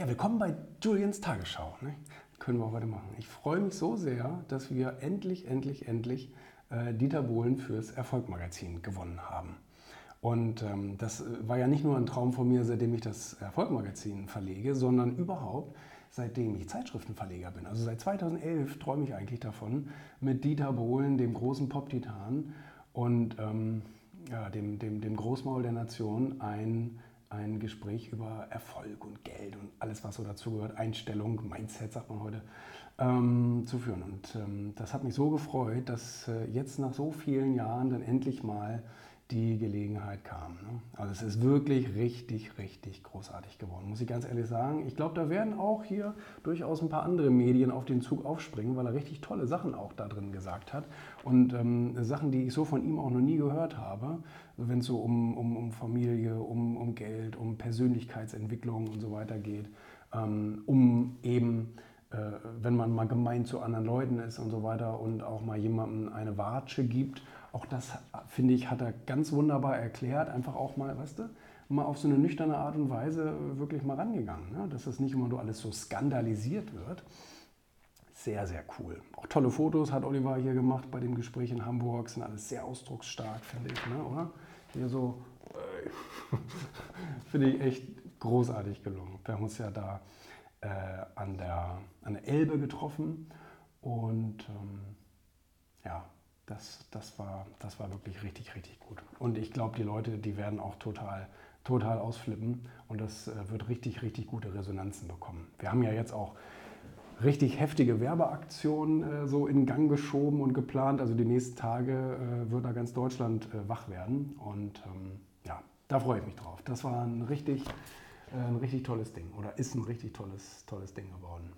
Ja, willkommen bei Julians Tagesschau. Ne? Können wir heute machen. Ich freue mich so sehr, dass wir endlich, endlich, endlich äh, Dieter Bohlen fürs Erfolgmagazin gewonnen haben. Und ähm, das äh, war ja nicht nur ein Traum von mir, seitdem ich das Erfolgmagazin verlege, sondern überhaupt seitdem ich Zeitschriftenverleger bin. Also seit 2011 träume ich eigentlich davon, mit Dieter Bohlen, dem großen Pop-Titan und ähm, ja, dem, dem, dem Großmaul der Nation, ein ein Gespräch über Erfolg und Geld und alles, was so dazu gehört, Einstellung, Mindset, sagt man heute, ähm, zu führen. Und ähm, das hat mich so gefreut, dass äh, jetzt nach so vielen Jahren dann endlich mal die Gelegenheit kam. Ne? Also es ist wirklich richtig, richtig großartig geworden, muss ich ganz ehrlich sagen. Ich glaube, da werden auch hier durchaus ein paar andere Medien auf den Zug aufspringen, weil er richtig tolle Sachen auch da drin gesagt hat. Und ähm, Sachen, die ich so von ihm auch noch nie gehört habe, wenn es so um, um, um Familie, um, um Geld, um Persönlichkeitsentwicklung und so weiter geht, ähm, um eben wenn man mal gemein zu anderen Leuten ist und so weiter und auch mal jemandem eine Watsche gibt auch das, finde ich, hat er ganz wunderbar erklärt. Einfach auch mal, weißt du, mal auf so eine nüchterne Art und Weise wirklich mal rangegangen. Ne? Dass das nicht immer nur alles so skandalisiert wird. Sehr, sehr cool. Auch tolle Fotos hat Oliver hier gemacht bei dem Gespräch in Hamburg. Sind alles sehr ausdrucksstark, finde ich, ne? oder? Hier so, äh, finde ich echt großartig gelungen. Wir haben uns ja da äh, an, der, an der Elbe getroffen und ähm, ja, das, das, war, das war wirklich richtig, richtig gut. Und ich glaube, die Leute, die werden auch total, total ausflippen und das äh, wird richtig, richtig gute Resonanzen bekommen. Wir haben ja jetzt auch richtig heftige Werbeaktionen äh, so in Gang geschoben und geplant. Also die nächsten Tage äh, wird da ganz Deutschland äh, wach werden. Und ähm, ja, da freue ich mich drauf. Das war ein richtig, ein richtig tolles Ding oder ist ein richtig tolles, tolles Ding geworden.